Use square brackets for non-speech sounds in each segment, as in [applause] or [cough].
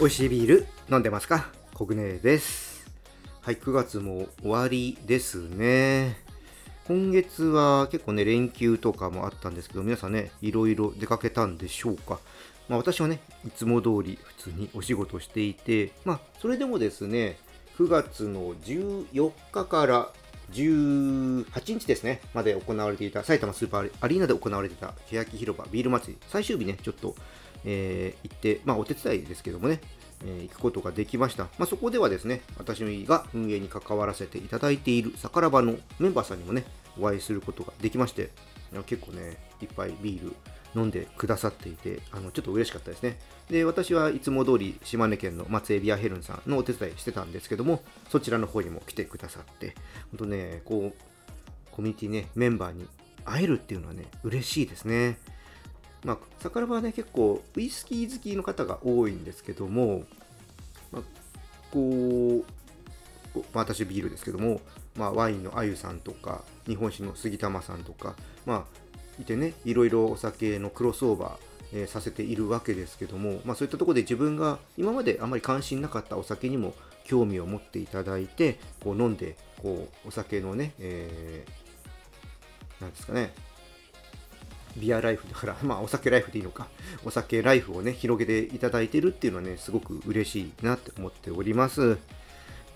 美味しいビール飲んでますか？コグネです。はい9月も終わりですね。今月は結構ね連休とかもあったんですけど皆さんねいろいろ出かけたんでしょうか？まあ私はねいつも通り普通にお仕事していてまあそれでもですね9月の14日から18日ですね、まで行われていた埼玉スーパーアリーナで行われていた欅広場ビール祭り、最終日ね、ちょっとえー、行って、まあ、お手伝いですけどもね、えー、行くことができました。まあ、そこではですね、私が運営に関わらせていただいているサカラバのメンバーさんにもね、お会いすることができまして、結構ね、いっぱいビール飲んでくださっていて、あのちょっと嬉しかったですね。で、私はいつも通り島根県の松江ビアヘルンさんのお手伝いしてたんですけども、そちらの方にも来てくださって、本当ね、こう、コミュニティね、メンバーに会えるっていうのはね、嬉しいですね。まあ、桜庭はね、結構ウイスキー好きの方が多いんですけども、まあ、こう、まあ、私ビールですけども、まあ、ワインのあゆさんとか、日本酒の杉玉さんとか、まあ、いてね、いろいろお酒のクロスオーバー、え、させているわけですけども、まあ、そういったとこで自分が今まであまり関心なかったお酒にも興味を持っていただいて、こう飲んで、こうお酒のね、えー、なんですかね、ビアライフ [laughs] だから、まあお酒ライフでいいのか、お酒ライフをね、広げていただいてるっていうのはね、すごく嬉しいなって思っております。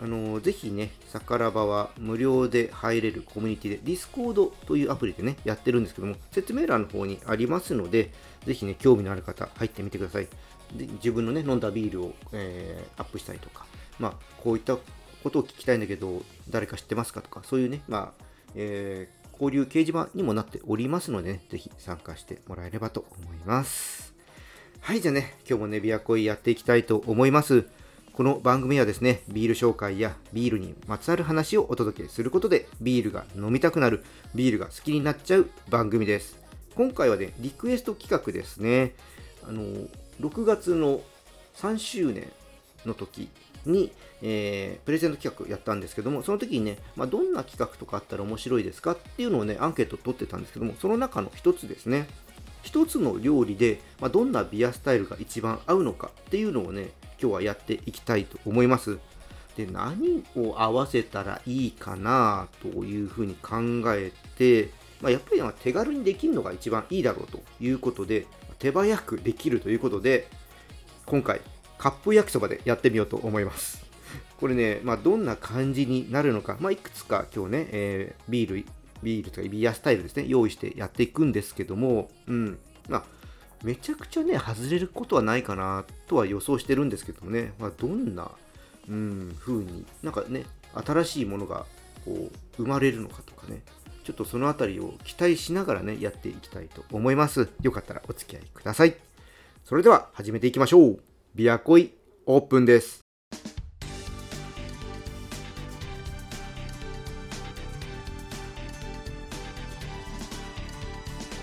あのぜひね、さからばは無料で入れるコミュニティで、ディスコードというアプリでね、やってるんですけども、説明欄の方にありますので、ぜひね、興味のある方、入ってみてください。で自分のね、飲んだビールを、えー、アップしたりとか、まあ、こういったことを聞きたいんだけど、誰か知ってますかとか、そういうね、まあ、えー交流掲示板にもなっておりますのでね、ぜひ参加してもらえればと思います。はい、じゃあね、今日もね、ビアコイやっていきたいと思います。この番組はですね、ビール紹介やビールにまつわる話をお届けすることで、ビールが飲みたくなる、ビールが好きになっちゃう番組です。今回はね、リクエスト企画ですね。あの、6月の3周年の時に、えー、プレゼント企画やったんですけども、その時にね、まあ、どんな企画とかあったら面白いですか？っていうのをね、アンケート取ってたんですけども、その中の一つですね、一つの料理で、まあ、どんなビアスタイルが一番合うのかっていうのをね、今日はやっていきたいと思います。で、何を合わせたらいいかなというふうに考えて、まあ、やっぱり手軽にできるのが一番いいだろうということで、手早くできるということで、今回カップ焼きそばでやってみようと思います。これね、まあ、どんな感じになるのか、まあ、いくつか今日ね、えー、ビール、ビールとかビアスタイルですね、用意してやっていくんですけども、うん、まあ、めちゃくちゃね、外れることはないかなとは予想してるんですけどもね、まあ、どんな、うん、風に、なんかね、新しいものがこう生まれるのかとかね、ちょっとそのあたりを期待しながらね、やっていきたいと思います。よかったらお付き合いください。それでは始めていきましょう。ビアコイオープンです。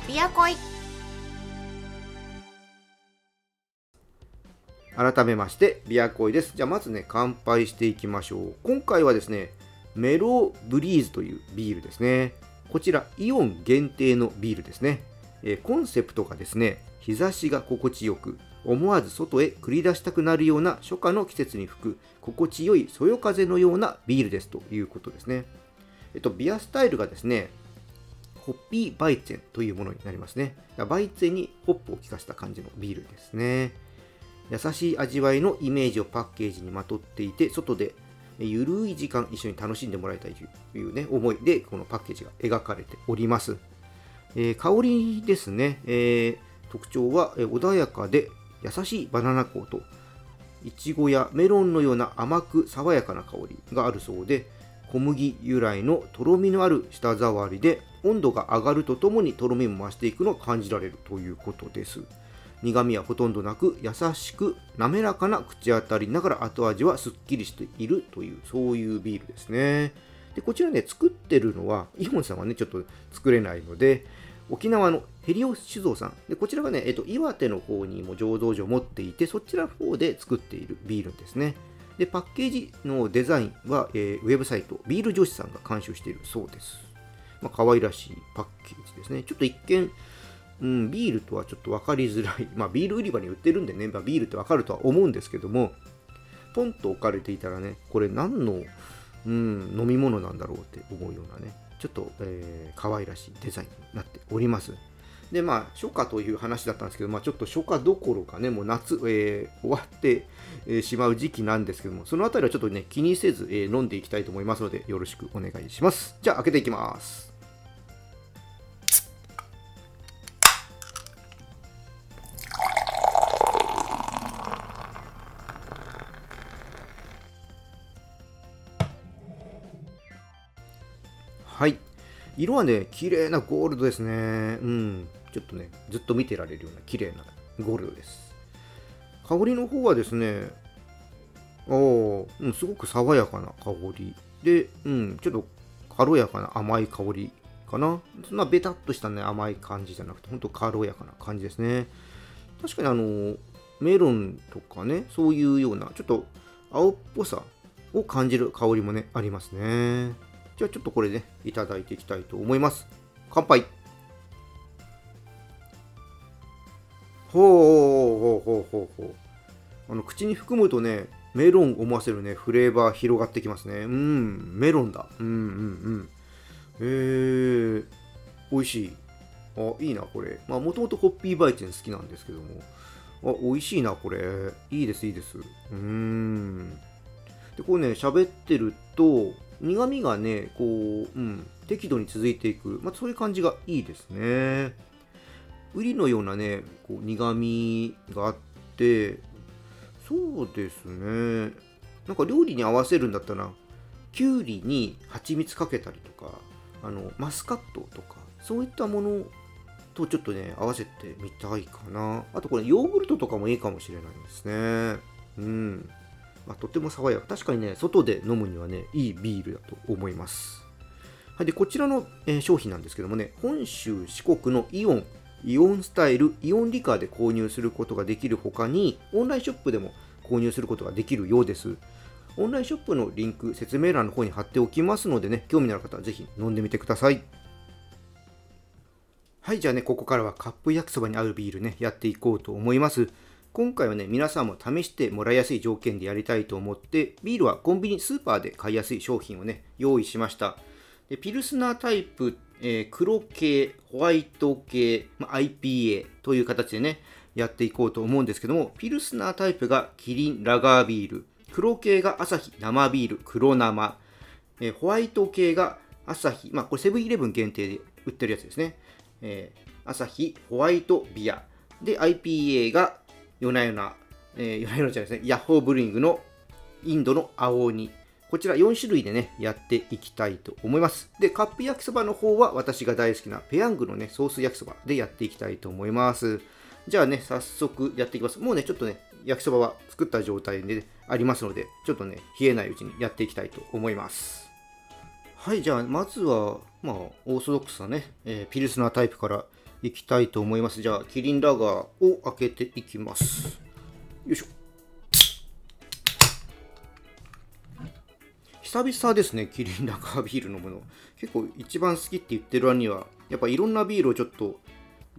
ビアコイ改めましてビアコイですじゃあまずね乾杯していきましょう今回はですねメロブリーズというビールですねこちらイオン限定のビールですね、え、コンセプトがですね日差しが心地よく思わず外へ繰り出したくなるような初夏の季節に吹く心地よいそよ風のようなビールですということですね。えっと、ビアスタイルがですね、ホッピーバイツェンというものになりますね。バイツェンにホップを効かせた感じのビールですね。優しい味わいのイメージをパッケージにまとっていて、外でゆるい時間一緒に楽しんでもらいたいというね、思いでこのパッケージが描かれております。えー、香りですね、えー、特徴は穏やかで優しいバナナ香といちごやメロンのような甘く爽やかな香りがあるそうで小麦由来のとろみのある舌触りで温度が上がるとともにとろみも増していくのを感じられるということです。苦味はほとんどなく優しく滑らかな口当たりながら後味はすっきりしているというそういうビールですねでこちらね作ってるのはイモンさんはねちょっと作れないので沖縄のヘリオ酒造さん。で、こちらがね、えっと、岩手の方にも醸造所を持っていて、そちらの方で作っているビールですね。で、パッケージのデザインは、えー、ウェブサイト、ビール女子さんが監修しているそうです。まあ、可愛らしいパッケージですね。ちょっと一見、うん、ビールとはちょっと分かりづらい。[laughs] まあ、ビール売り場に売ってるんでね、まあ、ビールって分かるとは思うんですけども、ポンと置かれていたらね、これ何の、うん、飲み物なんだろうって思うようなね、ちょっと、えー、可愛らしいデザインになっております。で、まあ、初夏という話だったんですけど、まあ、ちょっと初夏どころかね、もう夏、えー、終わって、え、しまう時期なんですけども、そのあたりはちょっとね、気にせず、えー、飲んでいきたいと思いますので、よろしくお願いします。じゃあ、開けていきます。色はね、綺麗なゴールドですね。うん。ちょっとね、ずっと見てられるような綺麗なゴールドです。香りの方はですね、おうん、すごく爽やかな香り。で、うん、ちょっと軽やかな甘い香りかな。そんなベタっとしたね、甘い感じじゃなくて、ほんと軽やかな感じですね。確かにあの、メロンとかね、そういうような、ちょっと青っぽさを感じる香りもね、ありますね。じゃあちょっとこれね、いただいていきたいと思います。乾杯ほうほうほうほうほうほう。あの口に含むとね、メロン思わせるね、フレーバー広がってきますね。うん、メロンだ。うんうんうん。えー、美味しい。あ、いいな、これ。まあ、もともとホッピーバイチェン好きなんですけども。あ、美味しいな、これ。いいです、いいです。うーん。で、こうね、喋ってると、苦味がね、こう、うん、適度に続いていく。まあ、そういう感じがいいですね。ウリのようなねこう苦みがあってそうですねなんか料理に合わせるんだったらきゅうりに蜂蜜かけたりとかあのマスカットとかそういったものとちょっとね合わせてみたいかなあとこれヨーグルトとかもいいかもしれないですねうんまあ、とても爽やか確かにね外で飲むにはねいいビールだと思いますはい、でこちらの、え、商品なんですけどもね本州四国のイオンイオンスタイル、イオンリカーで購入することができるほかに、オンラインショップでも購入することができるようです。オンラインショップのリンク、説明欄の方に貼っておきますのでね、興味のある方はぜひ飲んでみてください。はい、じゃあね、ここからはカップ焼きそばに合うビールね、やっていこうと思います。今回はね、皆さんも試してもらいやすい条件でやりたいと思って、ビールはコンビニ、スーパーで買いやすい商品をね、用意しました。でピルスナータイプえー、黒系、ホワイト系、ま、IPA という形でね、やっていこうと思うんですけども、ピルスナータイプがキリンラガービール、黒系がアサヒ生ビール、黒生、えー、ホワイト系がアサヒ、まあこれセブンイレブン限定で売ってるやつですね。えー、アサヒホワイトビア。で、IPA が夜な夜な、えー、夜な夜なじゃないですね、ヤッホーブルイングのインドの青鬼。こちら4種類でね、やっていきたいと思います。で、カップ焼きそばの方は私が大好きなペヤングのね、ソース焼きそばでやっていきたいと思います。じゃあね、早速やっていきます。もうね、ちょっとね、焼きそばは作った状態で、ありますので、ちょっとね、冷えないうちにやっていきたいと思います。はい、じゃあ、まずは、まあ、オーソドックスなね、えー、ピルスナータイプからいきたいと思います。じゃあ、キリンラガーを開けていきます。よいしょ。久々ですね、キリンラガービール飲むの。結構一番好きって言ってる割には、やっぱいろんなビールをちょっと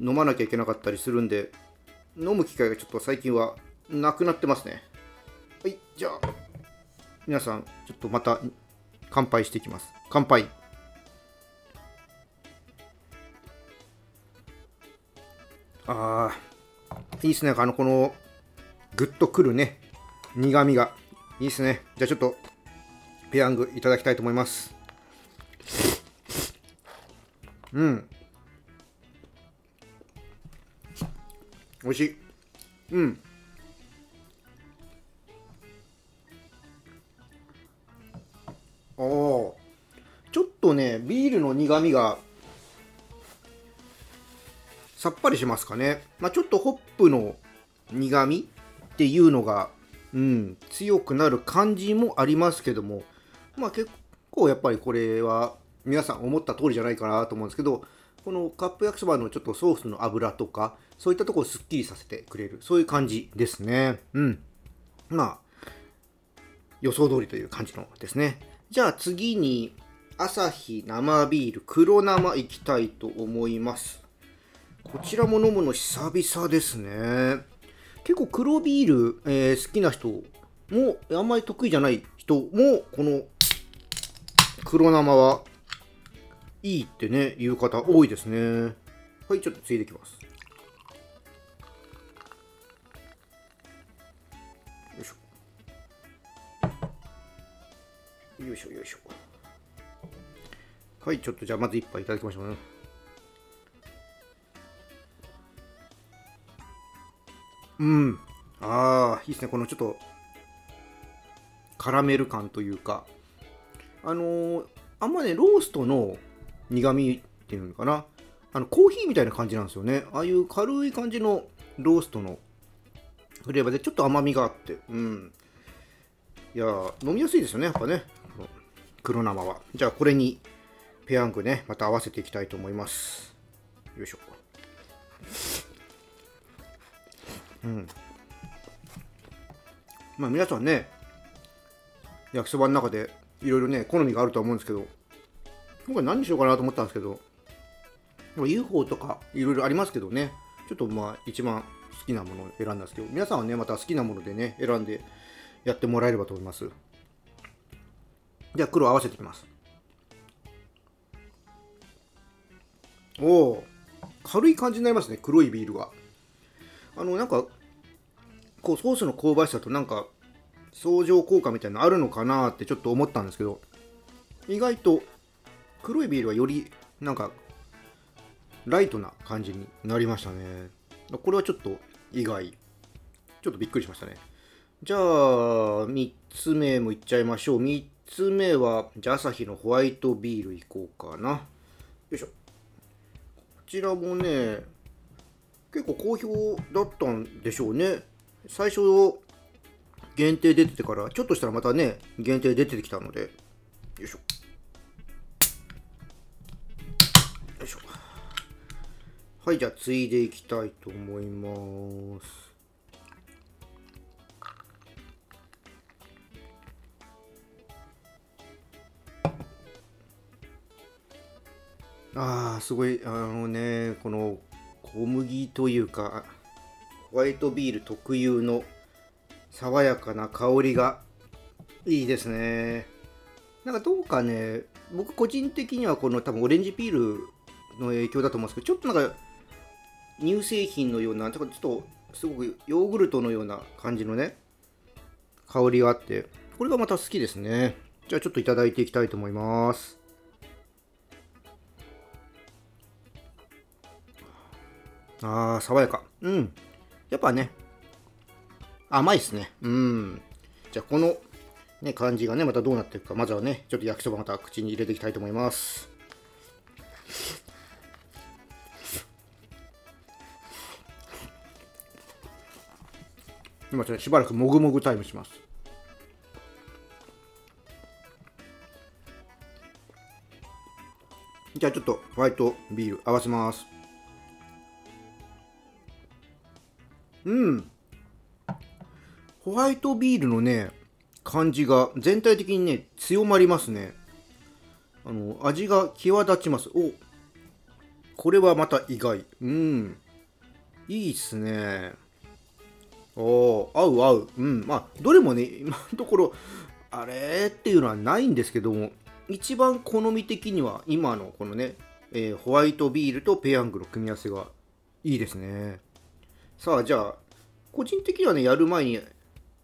飲まなきゃいけなかったりするんで、飲む機会がちょっと最近はなくなってますね。はい、じゃあ、皆さん、ちょっとまた乾杯していきます。乾杯。ああ、いいっすね。あの、この、ぐっとくるね、苦味が。いいっすね。じゃあちょっとペヤングいただきたいと思いますうん美味しいうんおちょっとねビールの苦みがさっぱりしますかね、まあ、ちょっとホップの苦みっていうのが、うん、強くなる感じもありますけどもまあ結構やっぱりこれは皆さん思った通りじゃないかなと思うんですけど、このカップ焼きそばのちょっとソースの油とか、そういったとこをすっきりさせてくれる、そういう感じですね。うん。まあ、予想通りという感じのですね。じゃあ次に、朝日生ビール黒生いきたいと思います。こちらも飲むの久々ですね。結構黒ビール、えー、好きな人も、あんまり得意じゃない人も、この黒生はいいってね、言う方多いですね。はい、ちょっとついてきます。よいしょ。よいしょよいしょ。はい、ちょっとじゃあまず一杯いただきましょうね。うん。ああ、いいですね。このちょっと、カラメル感というか、あのー、あんまね、ローストの苦味っていうのかな。あの、コーヒーみたいな感じなんですよね。ああいう軽い感じのローストのフレーバーでちょっと甘みがあって、うん。いや飲みやすいですよね、やっぱね。黒生は。じゃあ、これにペヤングね、また合わせていきたいと思います。よいしょ。うん。まあ皆さんね、焼きそばの中でいろいろね、好みがあるとは思うんですけど、僕は何にしようかなと思ったんですけど、UFO とかいろいろありますけどね、ちょっとまあ一番好きなものを選んだんですけど、皆さんはね、また好きなものでね、選んでやってもらえればと思います。じゃあ黒合わせていきます。おお軽い感じになりますね、黒いビールが。あの、なんか、こうソースの香ばしさとなんか相乗効果みたいなのあるのかなってちょっと思ったんですけど意外と黒いビールはよりなんかライトな感じになりましたね。これはちょっと意外ちょっとびっくりしましたね。じゃあ3つ目もいっちゃいましょう。3つ目はじゃあ朝日のホワイトビールいこうかな。よいしょ。こちらもね結構好評だったんでしょうね。最初限定出ててからちょっとしたらまたね限定出てきたのでよいしょ。よいしょ。はいじゃあついでいきたいと思います。ああすごいあのねこの小麦というかホワイトビール特有の爽やかな香りがいいですね。なんかどうかね僕個人的にはこの多分オレンジピールの影響だと思うんですけどちょっとなんか乳製品のようなちょっとすごくヨーグルトのような感じのね香りがあってこれがまた好きですね。じゃあちょっといただいていきたいと思います。あー爽やか。うん。やっぱね、甘いっすね。うん。じゃあ、この、ね、感じがね、またどうなっていくか、まずはね、ちょっと焼きそばまた口に入れていきたいと思います。今ちょっとしばらくもぐもぐタイムします。じゃあちょっとホワイトビール合わせます。うん。ホワイトビールのね、感じが全体的にね、強まりますね。あの、味が際立ちます。おこれはまた意外。うん。いいっすね。お合う合う。うん。まあ、どれもね、今のところ、あれっていうのはないんですけども、一番好み的には今のこのね、えー、ホワイトビールとペヤングの組み合わせがいいですね。さあ、じゃあ、個人的にはね、やる前に、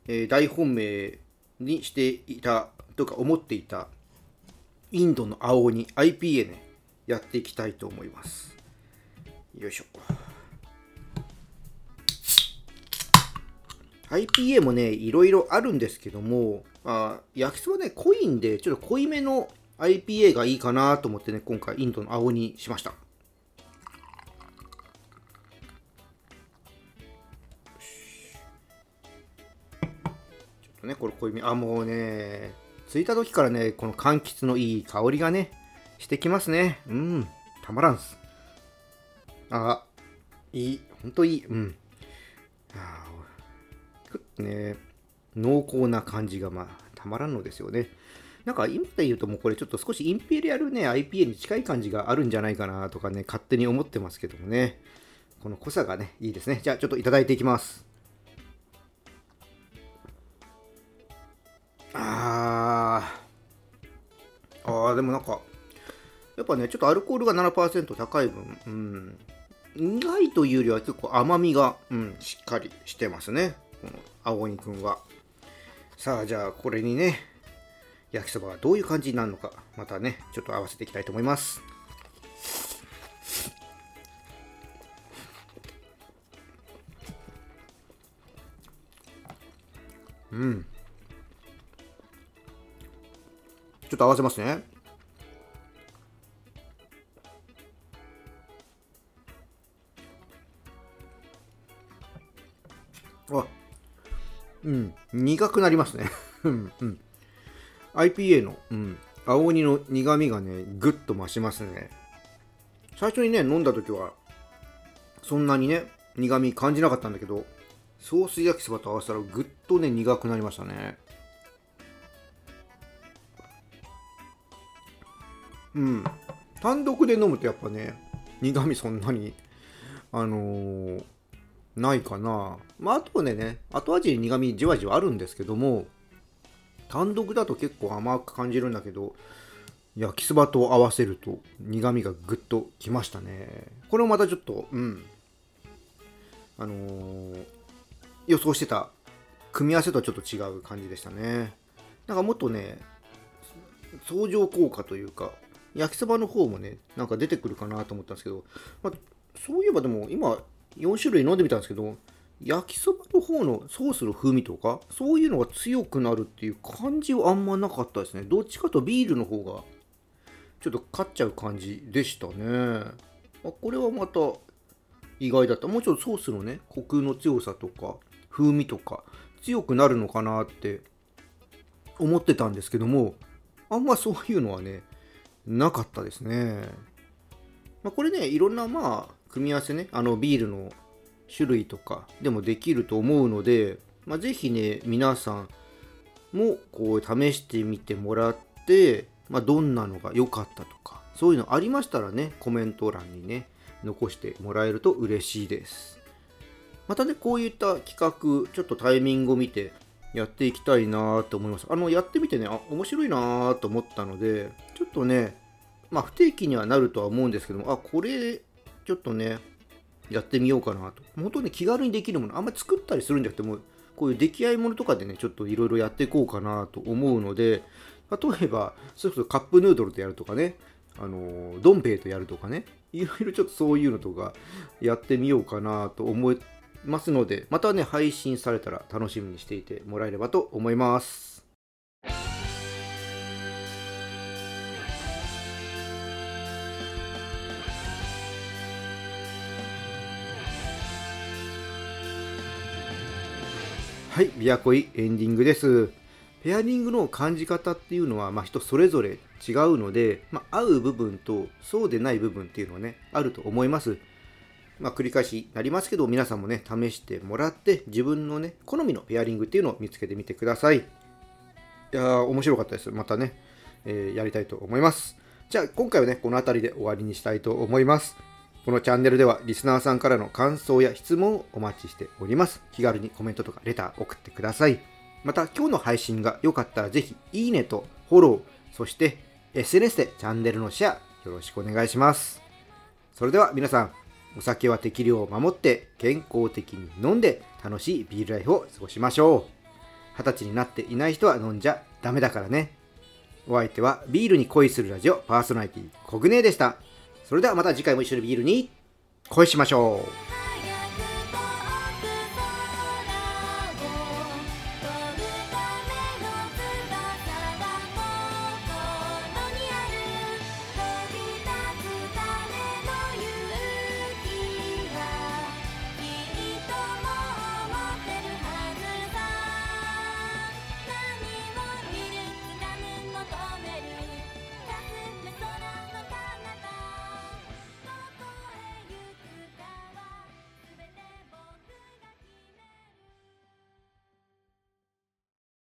えー、大本命にしていたとか思っていたインドの青鬼 IPA ね、やっていきたいと思います。よいしょ。IPA もね、いろいろあるんですけども、あ焼きそばね、濃いんで、ちょっと濃いめの IPA がいいかなと思ってね、今回インドの青にしました。これ濃いめ。あ、もうね、着いた時からね、この柑橘のいい香りがね、してきますね。うん、たまらんす。あ、いい、ほんといい。うん。あね、濃厚な感じがまあたまらんのですよね。なんか今で言うともうこれちょっと少しインペリアルね IPA に近い感じがあるんじゃないかなとかね勝手に思ってますけどもねこの濃さがねいいですねじゃあちょっといただいていきますあー。あーでもなんかやっぱねちょっとアルコールが7%高い分うん。苦いというよりは結構甘みが、うん、しっかりしてますね。この青鬼くんは。さあじゃあこれにね焼きそばがどういう感じになるのかまたねちょっと合わせていきたいと思います。うん。ちょっと合わせますねあうん苦くなりますね [laughs] うんうん IPA の、うん、青鬼の苦味がね、ぐっと増しますね。最初にね、飲んだ時は、そんなにね、苦味感じなかったんだけど、ソース焼きそばと合わせたらぐっとね、苦くなりましたね。うん。単独で飲むとやっぱね、苦味そんなに、あのー、ないかな。まあ、あとはね、後味に苦味じわじわあるんですけども、単独だと結構甘く感じるんだけど焼きそばと合わせると苦みがぐっときましたねこれもまたちょっとうんあのー、予想してた組み合わせとはちょっと違う感じでしたねなんかもっとね相乗効果というか焼きそばの方もねなんか出てくるかなと思ったんですけど、まあ、そういえばでも今4種類飲んでみたんですけど焼きそばの方のソースの風味とかそういうのが強くなるっていう感じはあんまなかったですね。どっちかとビールの方がちょっと勝っちゃう感じでしたね。あこれはまた意外だった。もうちょっとソースのねコクの強さとか風味とか強くなるのかなって思ってたんですけどもあんまそういうのはねなかったですね、まあ、これねいろんなまあ組み合わせねあのビールの種類とかでもできると思うので、まあ、ぜひね皆さんもこう試してみてもらって、まあ、どんなのが良かったとかそういうのありましたらねコメント欄にね残してもらえると嬉しいです。またねこういった企画ちょっとタイミングを見てやっていきたいなと思いますあのやってみてねあ面白いなと思ったのでちょっとねまあ不定期にはなるとは思うんですけどもあこれちょっとねやってみようかなと。本当に気軽にできるもの、あんまり作ったりするんじゃなくても、こういう出来合いものとかでね、ちょっといろいろやっていこうかなと思うので、例えば、それこそカップヌードルとやるとかね、あの、ドンペイとやるとかね、いろいろちょっとそういうのとかやってみようかなと思いますので、またね、配信されたら楽しみにしていてもらえればと思います。はい、ビアコイエンディングです。ペアリングの感じ方っていうのは、まあ、人それぞれ違うので、まあ、合う部分とそうでない部分っていうのはね、あると思います。まあ、繰り返しになりますけど、皆さんもね、試してもらって、自分のね、好みのペアリングっていうのを見つけてみてください。いやー、面白かったです。またね、えー、やりたいと思います。じゃあ、今回はね、この辺りで終わりにしたいと思います。このチャンネルではリスナーさんからの感想や質問をお待ちしております。気軽にコメントとかレター送ってください。また今日の配信が良かったらぜひいいねとフォロー、そして SNS でチャンネルのシェアよろしくお願いします。それでは皆さん、お酒は適量を守って健康的に飲んで楽しいビールライフを過ごしましょう。二十歳になっていない人は飲んじゃダメだからね。お相手はビールに恋するラジオパーソナリティコグネでした。それではまた次回も一緒にビールに恋しましょう